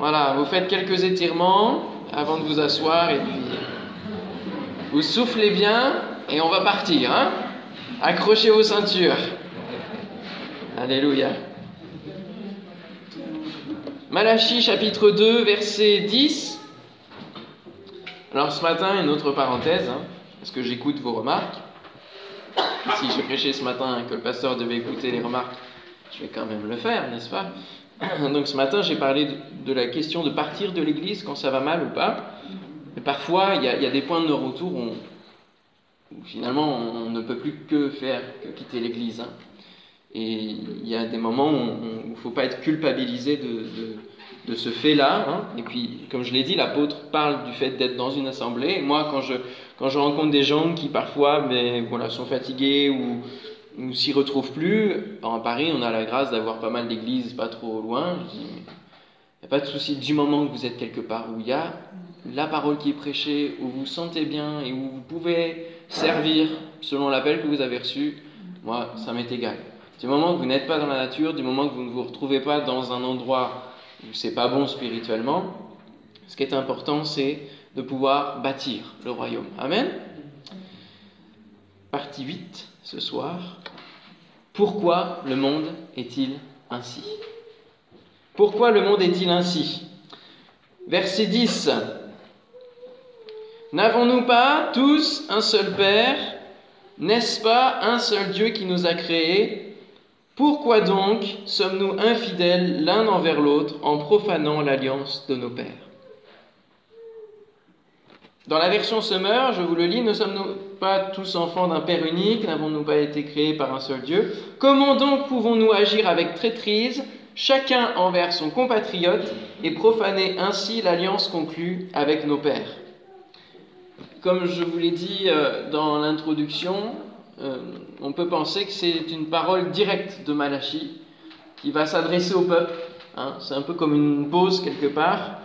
Voilà, vous faites quelques étirements avant de vous asseoir et puis vous soufflez bien et on va partir. Hein Accrochez vos ceintures. Alléluia. Malachie chapitre 2, verset 10. Alors ce matin, une autre parenthèse, hein, parce que j'écoute vos remarques. Si je prêchais ce matin que le pasteur devait écouter les remarques, je vais quand même le faire, n'est-ce pas? Donc ce matin, j'ai parlé de, la question de partir de l'église quand ça va mal ou pas. Et parfois, il y, a, des points de retour où, finalement on, ne peut plus que faire quitter l'église. Hein. Et il y a des moments où il ne faut pas être culpabilisé de, ce fait-là. Hein. Et puis, comme je l'ai dit, l'apôtre parle du fait d'être dans une assemblée. moi, quand je, quand je rencontre des gens qui parfois mais, voilà, sont fatigués ou, ou s'y retrouvent plus, en Paris, on a la grâce d'avoir pas mal d'églises pas trop loin. Je il n'y a pas de souci du moment que vous êtes quelque part où il y a la parole qui est prêchée, où vous vous sentez bien et où vous pouvez servir selon l'appel que vous avez reçu. Moi, ça m'est égal. Du moment que vous n'êtes pas dans la nature, du moment que vous ne vous retrouvez pas dans un endroit où c'est pas bon spirituellement, ce qui est important, c'est de pouvoir bâtir le royaume. Amen. Partie 8 ce soir. Pourquoi le monde est-il ainsi? Pourquoi le monde est-il ainsi? Verset 10. N'avons-nous pas tous un seul Père? N'est-ce pas un seul Dieu qui nous a créés? Pourquoi donc sommes-nous infidèles l'un envers l'autre en profanant l'alliance de nos pères? Dans la version Summer, je vous le lis, ne sommes-nous pas tous enfants d'un Père unique N'avons-nous pas été créés par un seul Dieu? Comment donc pouvons-nous agir avec traîtrise, chacun envers son compatriote, et profaner ainsi l'alliance conclue avec nos pères? Comme je vous l'ai dit euh, dans l'introduction, euh, on peut penser que c'est une parole directe de Malachi qui va s'adresser au peuple. Hein. c'est un peu comme une pause quelque part,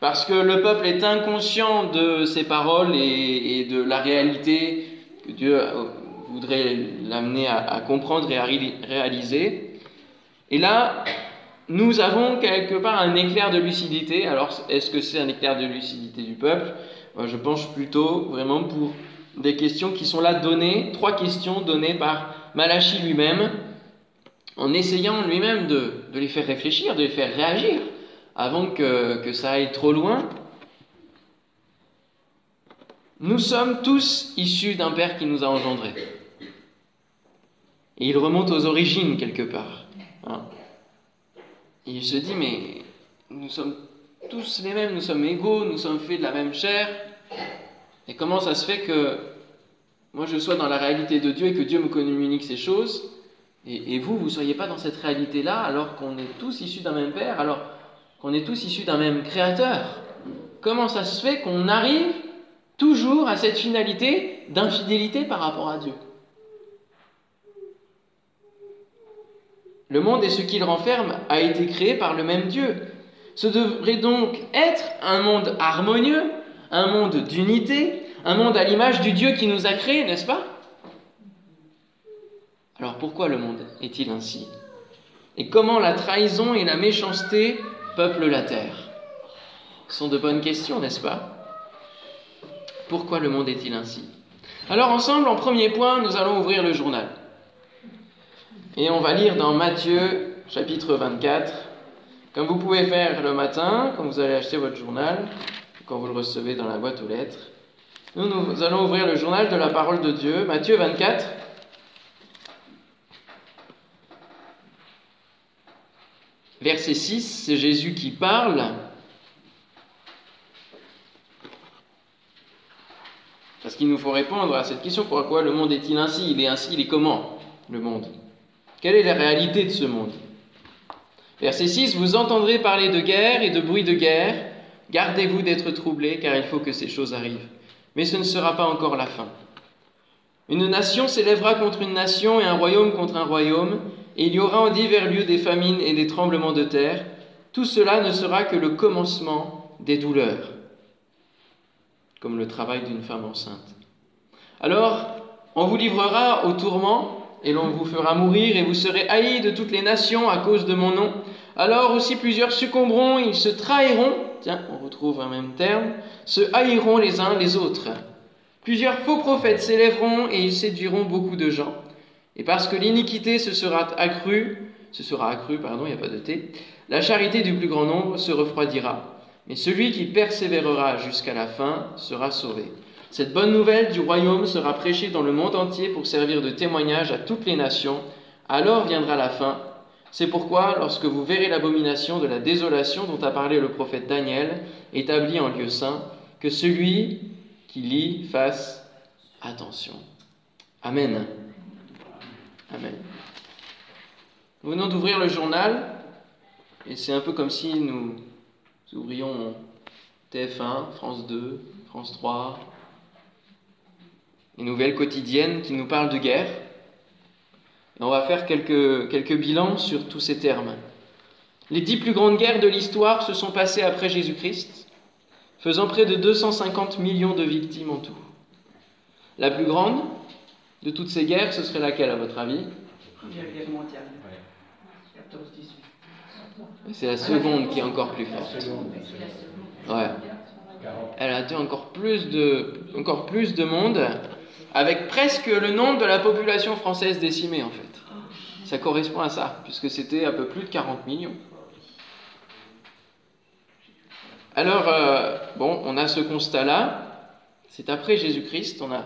parce que le peuple est inconscient de ses paroles et, de la réalité que Dieu euh, voudrait l'amener à, comprendre et à réaliser. Et là, nous avons quelque part un éclair de lucidité. Alors, est-ce que c'est un éclair de lucidité du peuple? Moi, Je penche plutôt vraiment pour des questions qui sont là données, trois questions données par Malachi lui-même, en essayant lui-même de, les faire réfléchir, de les faire réagir, avant que, que ça aille trop loin. Nous sommes tous issus d'un Père qui nous a engendrés. Et il remonte aux origines quelque part. Hein. Il se dit, mais nous sommes tous les mêmes, nous sommes égaux, nous sommes faits de la même chair. Et comment ça se fait que moi je sois dans la réalité de Dieu et que Dieu me communique ces choses, et, vous, vous ne soyez pas dans cette réalité-là alors qu'on est tous issus d'un même Père, alors qu'on est tous issus d'un même Créateur. Comment ça se fait qu'on arrive toujours à cette finalité d'infidélité par rapport à Dieu? Le monde et ce qu'il renferme a été créé par le même Dieu. Ce devrait donc être un monde harmonieux, un monde d'unité, un monde à l'image du Dieu qui nous a créés, n'est-ce pas? Alors pourquoi le monde est-il ainsi? Et comment la trahison et la méchanceté peuplent la terre Ce sont de bonnes questions, n'est-ce pas? Pourquoi le monde est-il ainsi? Alors ensemble, en premier point, nous allons ouvrir le journal. Et on va lire dans Matthieu chapitre 24, comme vous pouvez faire le matin, quand vous allez acheter votre journal, quand vous le recevez dans la boîte aux lettres. Nous, nous allons ouvrir le journal de la parole de Dieu, Matthieu 24. Verset 6, c'est Jésus qui parle. Parce qu'il nous faut répondre à cette question, pourquoi le monde est-il ainsi? Il est ainsi, il est comment le monde? Quelle est la réalité de ce monde? Verset 6, vous entendrez parler de guerre et de bruit de guerre. Gardez-vous d'être troublés, car il faut que ces choses arrivent. Mais ce ne sera pas encore la fin. Une nation s'élèvera contre une nation et un royaume contre un royaume, et il y aura en divers lieux des famines et des tremblements de terre. Tout cela ne sera que le commencement des douleurs, comme le travail d'une femme enceinte. Alors, on vous livrera au tourment, et l'on vous fera mourir, et vous serez haïs de toutes les nations à cause de mon nom. Alors aussi plusieurs succomberont, ils se trahiront, tiens, on retrouve un même terme, se haïront les uns les autres. Plusieurs faux prophètes s'élèveront et ils séduiront beaucoup de gens. Et parce que l'iniquité se sera accrue, se sera accrue, pardon, il n'y a pas de T, la charité du plus grand nombre se refroidira. Mais celui qui persévérera jusqu'à la fin sera sauvé. Cette bonne nouvelle du royaume sera prêchée dans le monde entier pour servir de témoignage à toutes les nations. Alors viendra la fin. C'est pourquoi, lorsque vous verrez l'abomination de la désolation dont a parlé le prophète Daniel, établie en lieu saint, que celui qui lit fasse attention. Amen. Amen. Nous venons d'ouvrir le journal, et c'est un peu comme si nous ouvrions TF1, France 2, France 3, les nouvelles quotidiennes qui nous parlent de guerre. On va faire quelques, quelques bilans sur tous ces termes. Les dix plus grandes guerres de l'histoire se sont passées après Jésus-Christ, faisant près de 250 millions de victimes en tout. La plus grande de toutes ces guerres, ce serait laquelle à votre avis? Première guerre mondiale. 14-18. C'est la seconde qui est encore plus forte. Ouais. Elle a tué encore plus de, encore plus de monde avec presque le nombre de la population française décimée en fait. Ça correspond à ça, puisque c'était un peu plus de 40 millions. Alors, euh, bon, on a ce constat-là, c'est après Jésus-Christ, on a,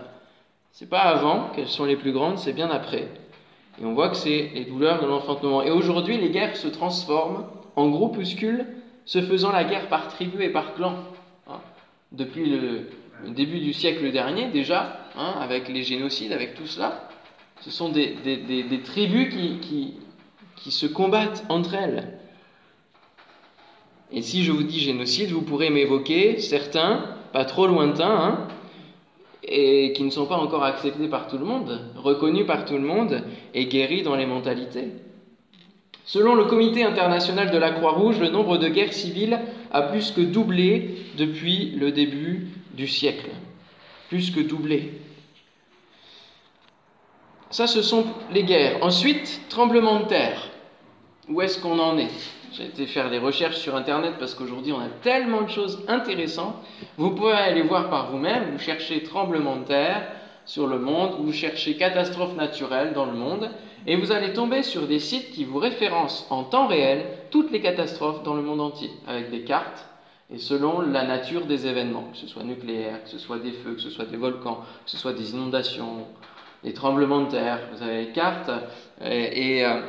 c'est pas avant qu'elles sont les plus grandes, c'est bien après. Et on voit que c'est les douleurs de l'enfantement. Et aujourd'hui, les guerres se transforment en groupuscules, se faisant la guerre par tribu et par clan. Hein. Depuis le, début du siècle dernier déjà, hein, avec les génocides, avec tout cela. Ce sont des, tribus qui, qui, se combattent entre elles. Et si je vous dis génocide, vous pourrez m'évoquer certains, pas trop lointains, hein, et qui ne sont pas encore acceptés par tout le monde, reconnus par tout le monde et guéris dans les mentalités. Selon le Comité international de la Croix-Rouge, le nombre de guerres civiles a plus que doublé depuis le début du siècle, plus que doublé. Ça, ce sont les guerres. Ensuite, tremblement de terre. Où est-ce qu'on en est? J'ai été faire des recherches sur Internet parce qu'aujourd'hui, on a tellement de choses intéressantes. Vous pouvez aller voir par vous-même, vous cherchez tremblement de terre sur le monde, vous cherchez catastrophe naturelle dans le monde, et vous allez tomber sur des sites qui vous référencent en temps réel toutes les catastrophes dans le monde entier, avec des cartes et selon la nature des événements, que ce soit nucléaire, que ce soit des feux, que ce soit des volcans, que ce soit des inondations, des tremblements de terre, vous avez les cartes, et, euh,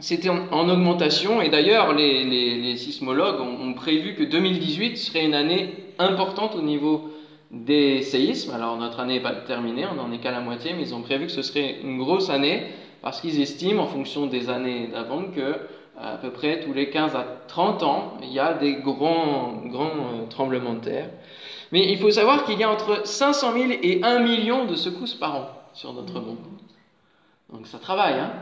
c'était en, augmentation, et d'ailleurs les, sismologues ont, prévu que 2018 serait une année importante au niveau des séismes. Alors notre année n'est pas terminée, on n'en est qu'à la moitié, mais ils ont prévu que ce serait une grosse année, parce qu'ils estiment, en fonction des années d'avant, que à peu près tous les 15 à 30 ans, il y a des grands, grands euh, tremblements de terre. Mais il faut savoir qu'il y a entre 500 000 et 1 million de secousses par an sur notre monde. Donc ça travaille, hein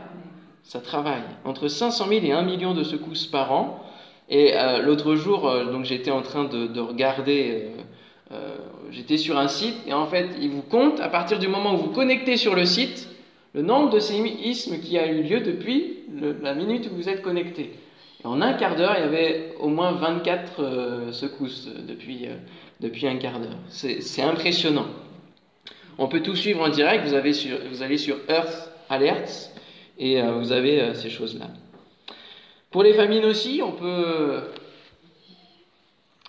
Ça travaille. Entre 500 000 et 1 million de secousses par an. Et euh, l'autre jour, euh, donc j'étais en train de, regarder, j'étais sur un site, et en fait, il vous compte, à partir du moment où vous connectez sur le site, le nombre de séismes qui a eu lieu depuis la minute où vous êtes connecté. en un quart d'heure, il y avait au moins 24 euh, secousses depuis, euh, depuis un quart d'heure. C'est impressionnant. On peut tout suivre en direct. Vous, avez sur, vous allez sur Earth Alerts et euh, vous avez ces choses-là. Pour les famines aussi, on peut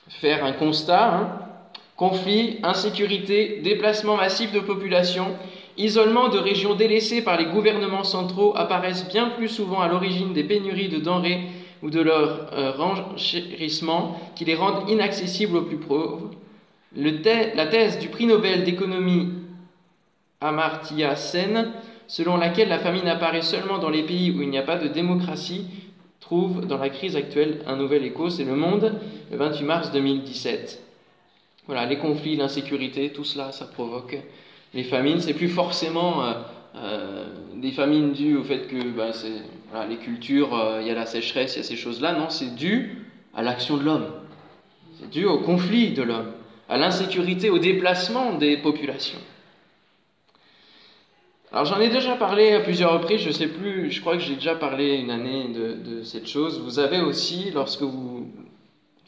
faire un constat. Hein. Conflit, insécurité, déplacement massif de population Isolement de régions délaissées par les gouvernements centraux apparaissent bien plus souvent à l'origine des pénuries de denrées ou de leur euh, renchérissement qui les rendent inaccessibles aux plus pauvres. la thèse du prix Nobel d'économie Amartya Sen, selon laquelle la famine apparaît seulement dans les pays où il n'y a pas de démocratie, trouve dans la crise actuelle un nouvel écho. C'est Le Monde, le 28 mars 2017. Voilà, les conflits, l'insécurité, tout cela, ça provoque les famines, c'est plus forcément euh, euh, des famines dues au fait que ben, les cultures, euh, il y a la sécheresse, il y a ces choses-là. Non, c'est dû à l'action de l'homme. C'est dû au conflit de l'homme, à l'insécurité, au déplacement des populations. Alors j'en ai déjà parlé à plusieurs reprises, je sais plus, je crois que j'ai déjà parlé une année de, cette chose. Vous avez aussi, lorsque vous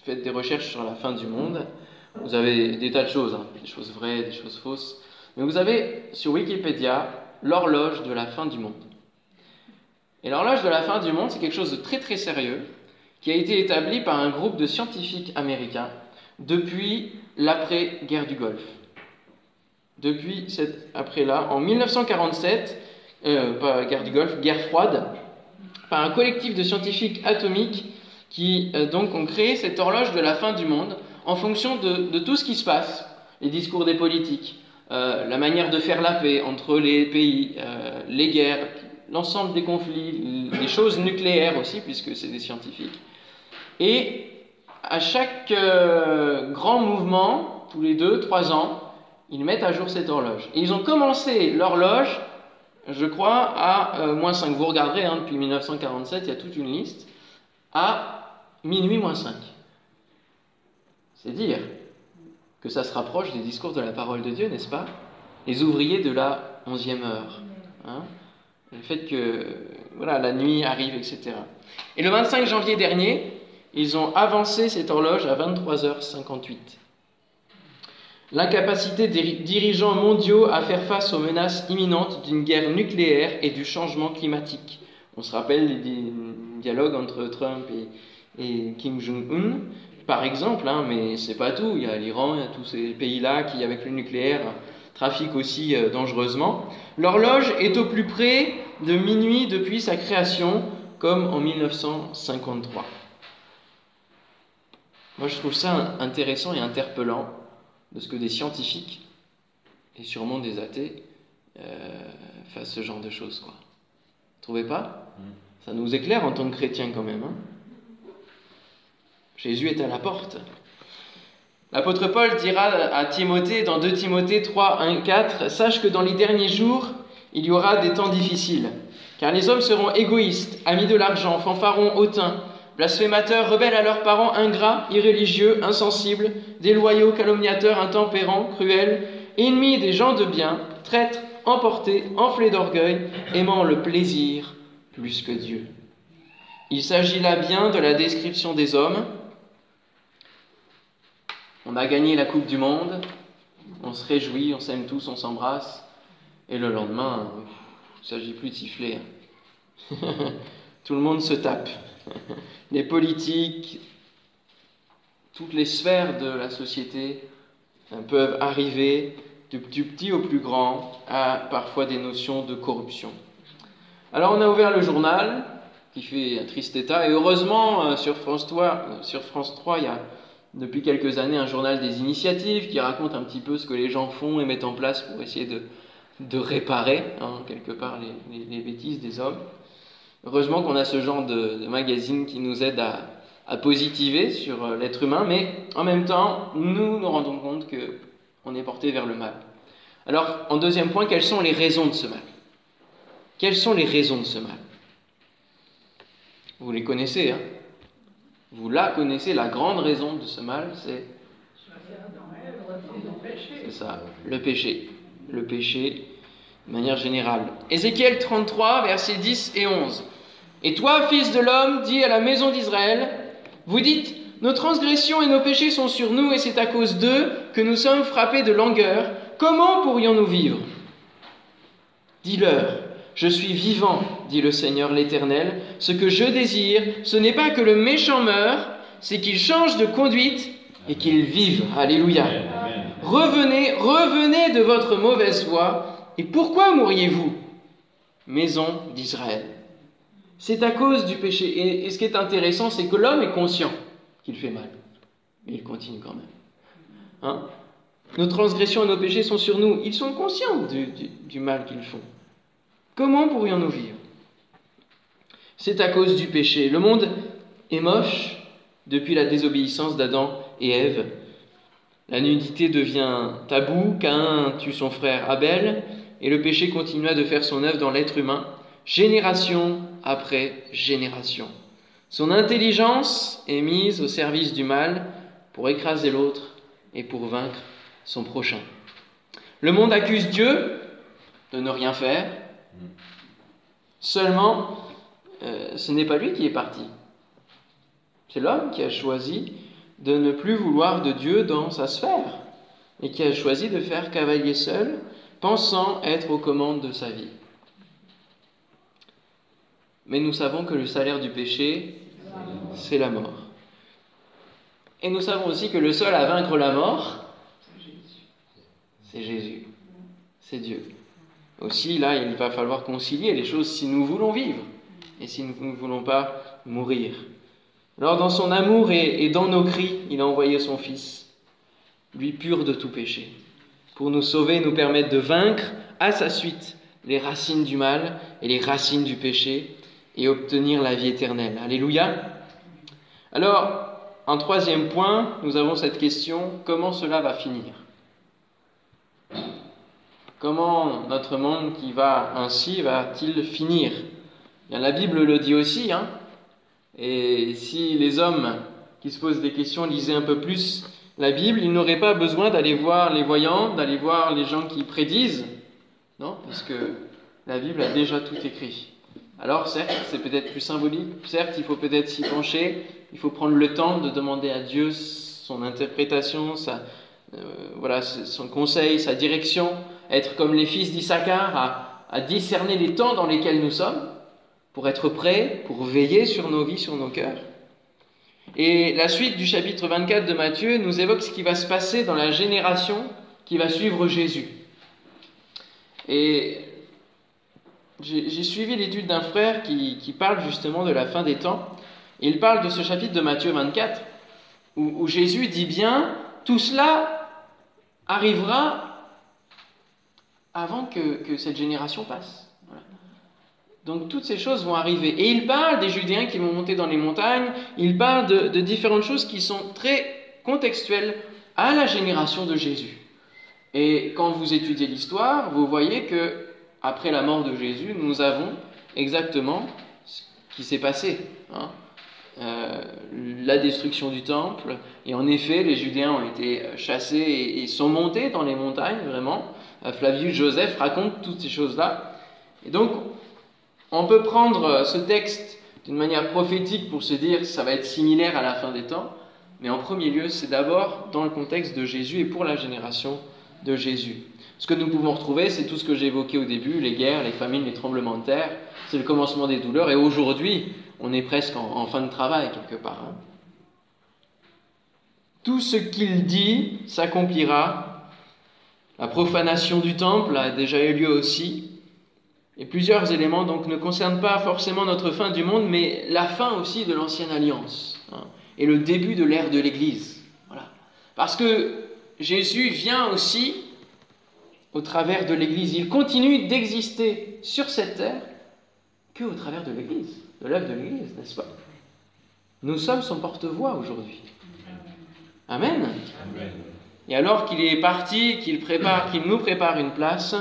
faites des recherches sur la fin du monde, vous avez des tas de choses, hein, des choses vraies, des choses fausses, mais vous avez sur Wikipédia l'horloge de la fin du monde. Et l'horloge de la fin du monde, c'est quelque chose de très très sérieux qui a été établi par un groupe de scientifiques américains depuis l'après-guerre du Golfe depuis cette après-là, en 1947, euh, pas guerre du Golfe, guerre froide, par un collectif de scientifiques atomiques qui euh, donc ont créé cette horloge de la fin du monde en fonction de, tout ce qui se passe, les discours des politiques, euh, la manière de faire la paix entre les pays, les guerres, l'ensemble des conflits, les choses nucléaires aussi, puisque c'est des scientifiques. Et à chaque grand mouvement, tous les deux, trois ans, ils mettent à jour cette horloge. Et ils ont commencé l'horloge, je crois, à euh, moins 5. Vous regarderez, hein, depuis 1947, il y a toute une liste, à minuit moins 5. C'est dire que ça se rapproche des discours de la parole de Dieu, n'est-ce pas? Les ouvriers de la onzième heure. Hein? Le fait que voilà, la nuit arrive, etc. Et le 25 janvier dernier, ils ont avancé cette horloge à 23h58. L'incapacité des dirigeants mondiaux à faire face aux menaces imminentes d'une guerre nucléaire et du changement climatique. On se rappelle les dialogues entre Trump et, Kim Jong-un, par exemple, hein, mais c'est pas tout. Il y a l'Iran, il y a tous ces pays-là qui, avec le nucléaire, trafiquent aussi euh, dangereusement. L'horloge est au plus près de minuit depuis sa création, comme en 1953. Moi, je trouve ça intéressant et interpellant de ce que des scientifiques, et sûrement des athées, euh, fassent ce genre de choses. Quoi. Vous trouvez pas? Mm. Ça nous éclaire en tant que chrétiens quand même. Hein Jésus est à la porte. L'apôtre Paul dira à Timothée dans 2 Timothée 3, 1, 4, Sache que dans les derniers jours, il y aura des temps difficiles, car les hommes seront égoïstes, amis de l'argent, fanfarons, hautains, blasphémateurs, rebelles à leurs parents, ingrats, irréligieux, insensibles, déloyaux, calomniateurs, intempérants, cruels, ennemis des gens de bien, traîtres, emportés, enflés d'orgueil, aimant le plaisir plus que Dieu. Il s'agit là bien de la description des hommes. On a gagné la Coupe du Monde, on se réjouit, on s'aime tous, on s'embrasse, et le lendemain, il ne s'agit plus de siffler. Hein. Tout le monde se tape. Les politiques, toutes les sphères de la société euh, peuvent arriver du petit au plus grand à parfois des notions de corruption. Alors on a ouvert le journal qui fait un triste état et heureusement euh, sur France 3, euh, sur France 3 il y a depuis quelques années un journal des initiatives qui raconte un petit peu ce que les gens font et mettent en place pour essayer de, réparer hein, quelque part les bêtises des hommes. Heureusement qu'on a ce genre de, magazine qui nous aide à, positiver sur euh, l'être humain, mais en même temps, nous nous rendons compte qu'on est porté vers le mal. Alors, en deuxième point, quelles sont les raisons de ce mal? Quelles sont les raisons de ce mal? Vous les connaissez, hein? Vous la connaissez, la grande raison de ce mal, c'est... C'est ça, le péché. Le péché, de manière générale. Ézéchiel 33, versets 10 et 11. Et toi, fils de l'homme, dis à la maison d'Israël, vous dites, nos transgressions et nos péchés sont sur nous, et c'est à cause d'eux que nous sommes frappés de langueur. Comment pourrions-nous vivre? Dis-leur, je suis vivant, dit le Seigneur l'Éternel. Ce que je désire, ce n'est pas que le méchant meure, c'est qu'il change de conduite et qu'il vive. Alléluia. Revenez, revenez de votre mauvaise voie. Et pourquoi mourriez-vous Maison d'Israël. C'est à cause du péché. Et, ce qui est intéressant, c'est que l'homme est conscient qu'il fait mal. Mais il continue quand même. Hein? Nos transgressions et nos péchés sont sur nous. Ils sont conscients du, mal qu'ils font. Comment pourrions-nous vivre? C'est à cause du péché. Le monde est moche depuis la désobéissance d'Adam et Ève. La nudité devient tabou, Cain tue son frère Abel, et le péché continua de faire son œuvre dans l'être humain génération après génération. Son intelligence est mise au service du mal pour écraser l'autre et pour vaincre son prochain. Le monde accuse Dieu de ne rien faire. Seulement, euh, ce n'est pas lui qui est parti. C'est l'homme qui a choisi de ne plus vouloir de Dieu dans sa sphère et qui a choisi de faire cavalier seul, pensant être aux commandes de sa vie. Mais nous savons que le salaire du péché, c'est la mort. Et nous savons aussi que le seul à vaincre la mort, c'est Jésus. C'est Dieu. Aussi, là, il va falloir concilier les choses si nous voulons vivre et si nous ne voulons pas mourir. Alors, dans son amour et, dans nos cris, il a envoyé son Fils, lui pur de tout péché, pour nous sauver, nous permettre de vaincre à sa suite les racines du mal et les racines du péché et obtenir la vie éternelle. Alléluia. Alors, en troisième point, nous avons cette question, comment cela va finir? Comment notre monde qui va ainsi va-t-il finir? La Bible le dit aussi, hein et si les hommes qui se posent des questions lisaient un peu plus la Bible, ils n'auraient pas besoin d'aller voir les voyants, d'aller voir les gens qui prédisent, non Parce que la Bible a déjà tout écrit. Alors certes, c'est peut-être plus symbolique, certes, il faut peut-être s'y pencher, il faut prendre le temps de demander à Dieu son interprétation, euh, voilà, son conseil, sa direction, être comme les fils d'Issachar, à, à discerner les temps dans lesquels nous sommes, pour être prêts, pour veiller sur nos vies, sur nos cœurs. Et la suite du chapitre 24 de Matthieu nous évoque ce qui va se passer dans la génération qui va suivre Jésus. Et j'ai suivi l'étude d'un frère qui, parle justement de la fin des temps. il parle de ce chapitre de Matthieu 24, où, Jésus dit bien, tout cela arrivera avant que, cette génération passe. Donc toutes ces choses vont arriver. Et il parle des Judéens qui vont monter dans les montagnes, il parle de, différentes choses qui sont très contextuelles à la génération de Jésus. Et quand vous étudiez l'histoire, vous voyez que après la mort de Jésus, nous avons exactement ce qui s'est passé. Hein. Euh, la destruction du temple, et en effet, les Judéens ont été chassés et, sont montés dans les montagnes, vraiment. Euh, Flavius Joseph raconte toutes ces choses-là. Et donc, on peut prendre ce texte d'une manière prophétique pour se dire ça va être similaire à la fin des temps, mais en premier lieu, c'est d'abord dans le contexte de Jésus et pour la génération de Jésus. Ce que nous pouvons retrouver, c'est tout ce que j'ai évoqué au début, les guerres, les famines, les tremblements de terre, c'est le commencement des douleurs, et aujourd'hui, on est presque en, fin de travail quelque part. Hein. Tout ce qu'il dit s'accomplira. La profanation du temple a déjà eu lieu aussi. Et plusieurs éléments donc ne concernent pas forcément notre fin du monde, mais la fin aussi de l'ancienne alliance hein, et le début de l'ère de l'Église. Voilà. Parce que Jésus vient aussi au travers de l'Église. Il continue d'exister sur cette terre que au travers de l'Église, de l'œuvre de l'Église, n'est-ce pas? Nous sommes son porte-voix aujourd'hui. Amen. Et alors qu'il est parti, qu'il prépare, qu'il nous prépare une place,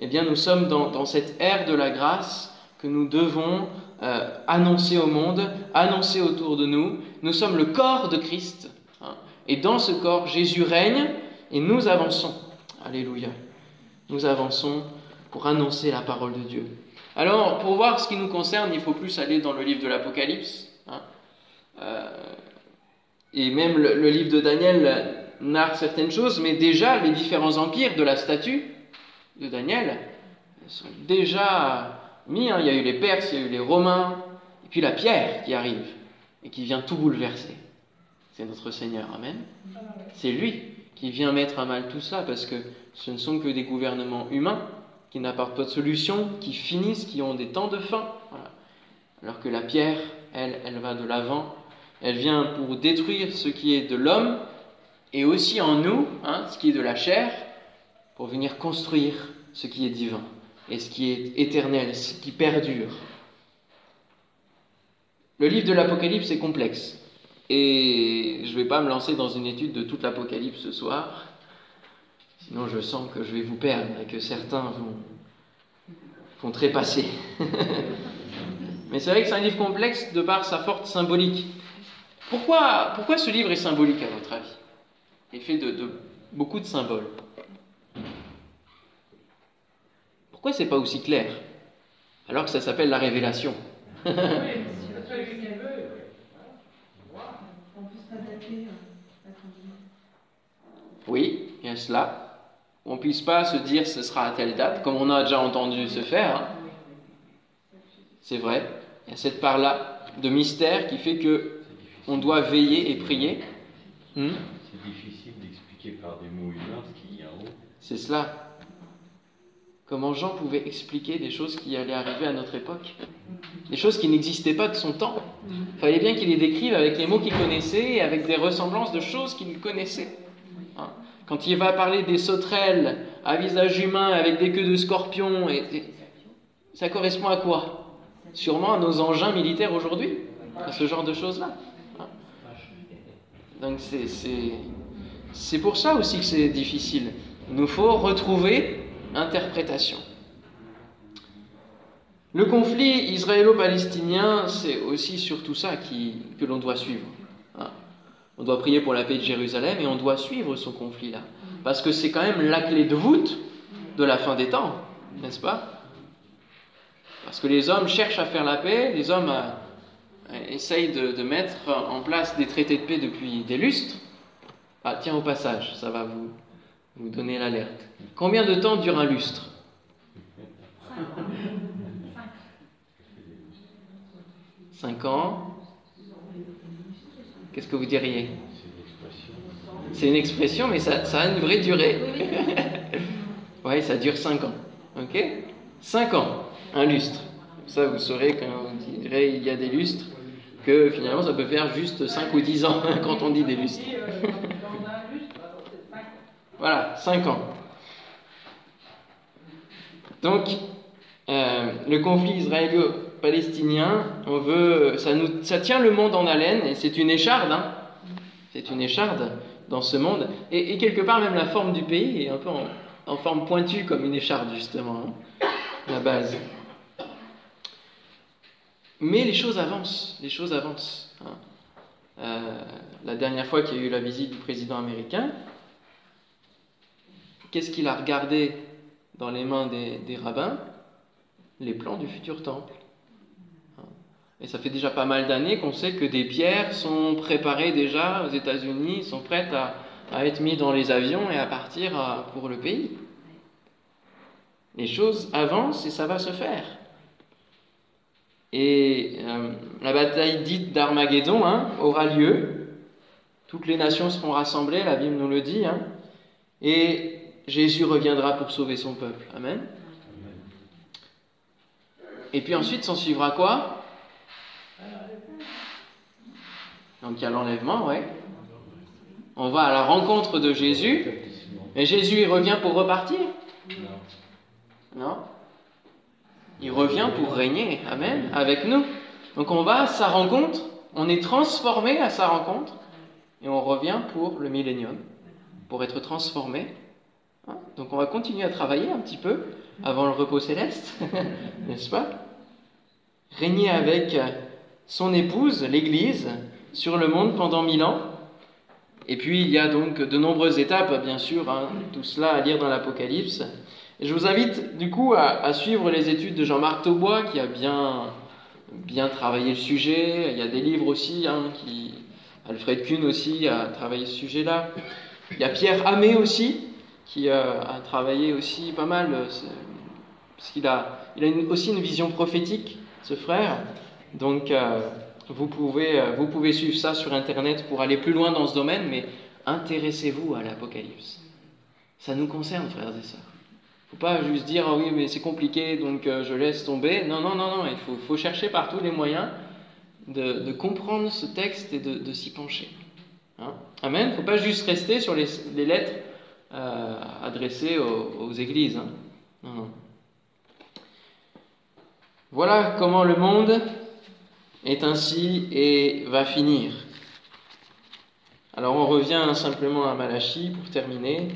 eh bien nous sommes dans, cette ère de la grâce que nous devons euh, annoncer au monde, annoncer autour de nous. Nous sommes le corps de Christ. Hein. et dans ce corps, Jésus règne et nous avançons. Alléluia nous avançons pour annoncer la parole de Dieu. Alors, pour voir ce qui nous concerne, il faut plus aller dans le livre de l'Apocalypse. Hein. Euh, et même le, livre de Daniel narre certaines choses, mais déjà les différents empires de la statue de Daniel sont déjà mis. Hein. Il y a eu les Perses, il y a eu les Romains, et puis la pierre qui arrive et qui vient tout bouleverser. C'est notre Seigneur, Amen. C'est lui qui vient mettre à mal tout ça, parce que ce ne sont que des gouvernements humains qui n'apportent pas de solution, qui finissent, qui ont des temps de fin. Alors que la pierre, elle, elle va de l'avant, elle vient pour détruire ce qui est de l'homme, et aussi en nous, hein, ce qui est de la chair, pour venir construire ce qui est divin, et ce qui est éternel, ce qui perdure. Le livre de l'Apocalypse est complexe. Et je ne vais pas me lancer dans une étude de toute l'Apocalypse ce soir, sinon je sens que je vais vous perdre et que certains vont, vont trépasser. Mais c'est vrai que c'est un livre complexe de par sa forte symbolique. Pourquoi, pourquoi ce livre est symbolique à votre avis? Il fait de beaucoup de symboles. Pourquoi c'est pas aussi clair? Alors que ça s'appelle la révélation. oui, il y a cela. On ne puisse pas se dire ce sera à telle date, comme on a déjà entendu se faire. Hein. C'est vrai. Il y a cette part-là de mystère qui fait que on doit veiller et prier. Hmm? C'est difficile d'expliquer par des mots humains ce qu'il y a en haut. C'est cela. Comment Jean pouvait expliquer des choses qui allaient arriver à notre époque? Des choses qui n'existaient pas de son temps. Il fallait bien qu'il les décrive avec les mots qu'il connaissait et avec des ressemblances de choses qu'il connaissait. Hein? Quand il va parler des sauterelles à visage humain avec des queues de scorpion, ça correspond à quoi? Sûrement à nos engins militaires aujourd'hui, à ce genre de choses-là. Hein? Donc c'est pour ça aussi que c'est difficile. Il nous faut retrouver interprétation. Le conflit israélo-palestinien, c'est aussi surtout ça que l'on doit suivre. Hein. On doit prier pour la paix de Jérusalem et on doit suivre ce conflit-là. Parce que c'est quand même la clé de voûte de la fin des temps, n'est-ce pas? Parce que les hommes cherchent à faire la paix, les hommes euh, essayent de, mettre en place des traités de paix depuis des lustres. Ah, tiens, au passage, ça va vous, vous donner l'alerte. Combien de temps dure un lustre? Cinq ans Qu'est-ce que vous diriez? C'est une expression, mais ça, a une vraie durée. oui, ça dure cinq ans. Ok? Cinq ans, un lustre. Ça, vous saurez quand on dirait il y a des lustres, que finalement ça peut faire juste 5 ou 10 ans quand on dit des lustres. Voilà, 5 ans. Donc, euh, le conflit israélo-palestinien, on veut, ça, nous, ça tient le monde en haleine et c'est une écharde. Hein. c'est une écharde dans ce monde. Et, quelque part, même la forme du pays est un peu en, forme pointue comme une écharde, justement, hein, la base. Mais les choses avancent, les choses avancent. Hein. Euh, la dernière fois qu'il y a eu la visite du président américain, qu'est-ce qu'il a regardé dans les mains des, rabbins les plans du futur temple. Et ça fait déjà pas mal d'années qu'on sait que des pierres sont préparées déjà aux États-Unis, sont prêtes à, être mises dans les avions et à partir pour le pays. Les choses avancent et ça va se faire. Et euh, la bataille dite d'Armageddon hein, aura lieu. Toutes les nations seront rassemblées, la Bible nous le dit. Hein. et Jésus reviendra pour sauver son peuple. Amen. Et puis ensuite, s'en suivra quoi? Donc il y a l'enlèvement, ouais. On va à la rencontre de Jésus. Et Jésus, il revient pour repartir? Non Il revient pour régner, Amen, avec nous. Donc on va à sa rencontre, on est transformé à sa rencontre, et on revient pour le millénium, pour être transformé Hein? Donc on va continuer à travailler un petit peu avant le repos céleste, n'est-ce pas? Régner avec son épouse, l'Église, sur le monde pendant mille ans. Et puis il y a donc de nombreuses étapes, bien sûr, hein, tout cela à lire dans l'Apocalypse. Et je vous invite du coup à, suivre les études de Jean-Marc Taubois, qui a bien, bien travaillé le sujet. Il y a des livres aussi, hein, qui, Alfred Kuhn aussi a travaillé ce sujet-là. Il y a Pierre Hamé aussi, qui euh, a travaillé aussi pas mal, euh, parce qu'il a, il a aussi une vision prophétique, ce frère. Donc, euh, vous, pouvez, vous pouvez suivre ça sur Internet pour aller plus loin dans ce domaine, mais intéressez-vous à l'Apocalypse. Ça nous concerne, frères et sœurs. Il ne faut pas juste dire, ah oui, mais c'est compliqué, donc je laisse tomber. Non, non, non, non, il faut, faut chercher par tous les moyens de, comprendre ce texte et de, s'y pencher. Hein Amen. Faut pas juste rester sur les, les lettres euh, adressé aux, églises. Hein. Voilà comment le monde est ainsi et va finir. Alors on revient simplement à Malachie pour terminer.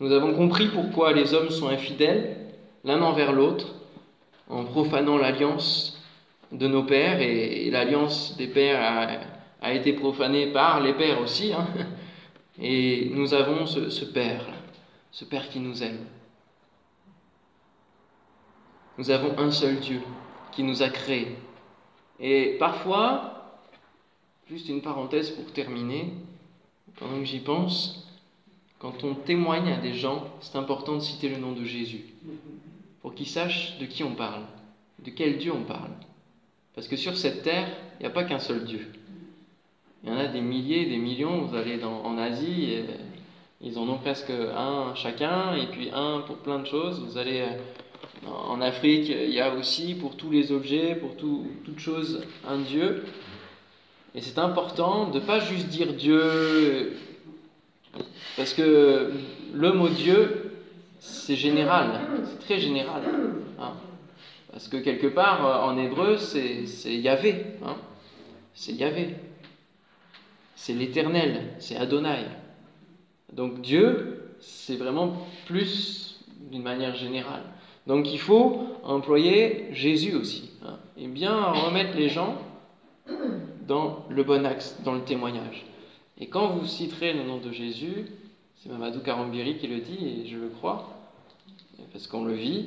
Nous avons compris pourquoi les hommes sont infidèles l'un envers l'autre en profanant l'alliance de nos pères et, l'alliance des pères a, a, été profanée par les pères aussi. Hein. Et nous avons ce, Père, ce Père qui nous aime, Nous avons un seul Dieu qui nous a créés. Et parfois, juste une parenthèse pour terminer, pendant que j'y pense, quand on témoigne à des gens, c'est important de citer le nom de Jésus, pour qu'ils sachent de qui on parle, de quel Dieu on parle. Parce que sur cette terre, il n'y a pas qu'un seul Dieu. Il y en a des milliers, des millions. Vous allez en Asie, ils en ont presque un chacun, et puis un pour plein de choses. Vous allez euh, en Afrique, il y a aussi pour tous les objets, pour tout, toute chose, un Dieu. Et c'est important de ne pas juste dire Dieu, parce que le mot Dieu, c'est général, c'est très général. Hein. Parce que quelque part, euh, en hébreu, c'est Yahvé. Hein. C'est Yahvé. C'est l'éternel, c'est Adonai. Donc Dieu, c'est vraiment plus d'une manière générale. Donc il faut employer Jésus aussi. Hein, et bien remettre les gens dans le bon axe, dans le témoignage. Et quand vous citerez le nom de Jésus, c'est Mamadou Karambiri qui le dit, et je le crois, parce qu'on le vit,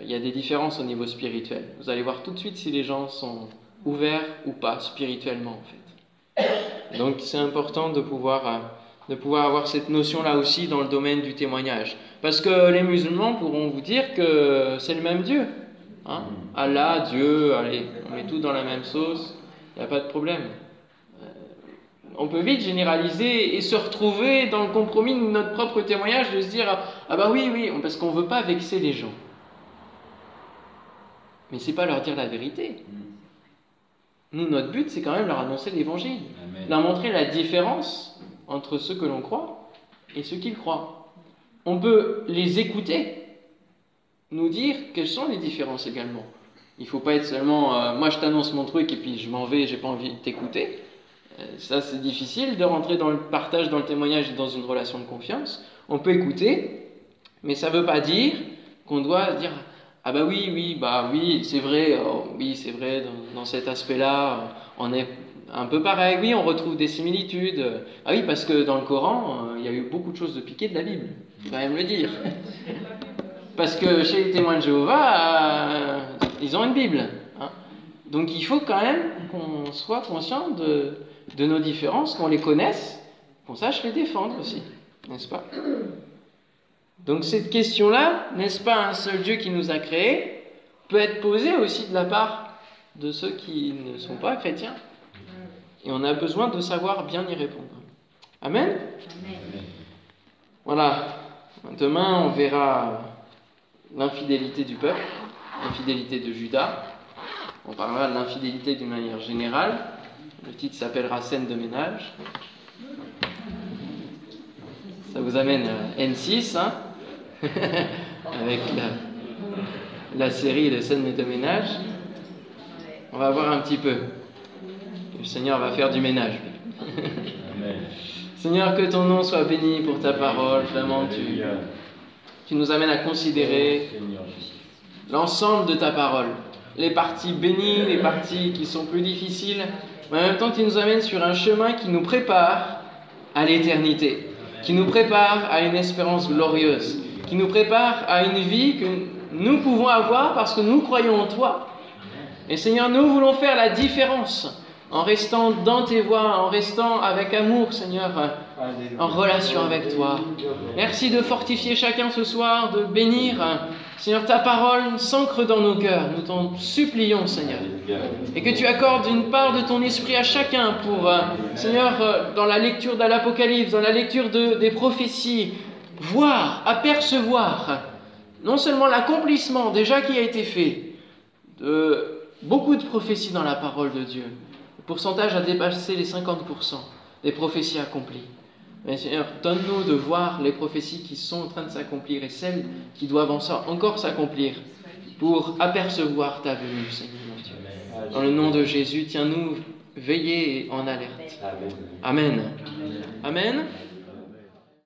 il y a des différences au niveau spirituel. Vous allez voir tout de suite si les gens sont ouverts ou pas spirituellement en fait. Donc c'est important de pouvoir euh, de pouvoir avoir cette notion-là aussi dans le domaine du témoignage. Parce que les musulmans pourront vous dire que c'est le même Dieu. Hein Allah, Dieu, allez, on met tout dans la même sauce, il n'y a pas de problème. Euh, on peut vite généraliser et se retrouver dans le compromis de notre propre témoignage, de se dire Ah bah oui, oui, parce qu'on ne veut pas vexer les gens. Mais c'est pas leur dire la vérité. Nous, notre but, c'est quand même leur annoncer l'évangile, leur montrer la différence entre ceux que l'on croit et ceux qu'ils croient. On peut les écouter, nous dire quelles sont les différences également. Il ne faut pas être seulement euh, moi je t'annonce mon truc et puis je m'en vais, j'ai pas envie de t'écouter. Euh, ça c'est difficile de rentrer dans le partage, dans le témoignage et dans une relation de confiance. On peut écouter, mais ça ne veut pas dire qu'on doit dire ah bah oui, oui, bah oui, c'est vrai, oh, oui, c'est vrai, dans, cet aspect-là, on est un peu pareil, oui, on retrouve des similitudes. Ah oui, parce que dans le Coran, euh, il y a eu beaucoup de choses de piquées de la Bible, quand même le dire. Parce que chez les témoins de Jéhovah, euh, ils ont une Bible. Hein. Donc il faut quand même qu'on soit conscient de, de nos différences, qu'on les connaisse, qu'on sache les défendre aussi, n'est-ce pas? Donc cette question-là, n'est-ce pas un seul Dieu qui nous a créés, peut être posée aussi de la part de ceux qui ne sont pas chrétiens. Et on a besoin de savoir bien y répondre. Amen, Voilà. Demain, on verra l'infidélité du peuple, l'infidélité de Judas. On parlera de l'infidélité d'une manière générale. Le titre s'appellera Scène de ménage. Ça vous amène à N6, hein avec la, la série de scènes de ménage. On va voir un petit peu. Le Seigneur va faire du ménage. Seigneur, que ton nom soit béni pour ta parole. Vraiment, tu, tu nous amènes à considérer l'ensemble de ta parole. Les parties bénies, les parties qui sont plus difficiles. Mais en même temps, tu nous amènes sur un chemin qui nous prépare à l'éternité, qui nous prépare à une espérance glorieuse, qui nous prépare à une vie que nous pouvons avoir parce que nous croyons en toi. Et Seigneur, nous voulons faire la différence en restant dans tes voies, en restant avec amour, Seigneur, en relation avec toi. Merci de fortifier chacun ce soir, de bénir, Seigneur, ta parole s'ancre dans nos cœurs. Nous t'en supplions, Seigneur. Et que tu accordes une part de ton esprit à chacun pour, euh, Seigneur, euh, dans la lecture de l'Apocalypse, dans la lecture des prophéties, voir, apercevoir, non seulement l'accomplissement déjà qui a été fait, de beaucoup de prophéties dans la parole de Dieu, pourcentage a dépassé les 50% des prophéties accomplies. Mais Seigneur, donne-nous de voir les prophéties qui sont en train de s'accomplir et celles qui doivent encore s'accomplir pour apercevoir ta venue, Seigneur mon Dieu. Dans le nom de Jésus, tiens-nous veillés et en alerte. Amen. Amen.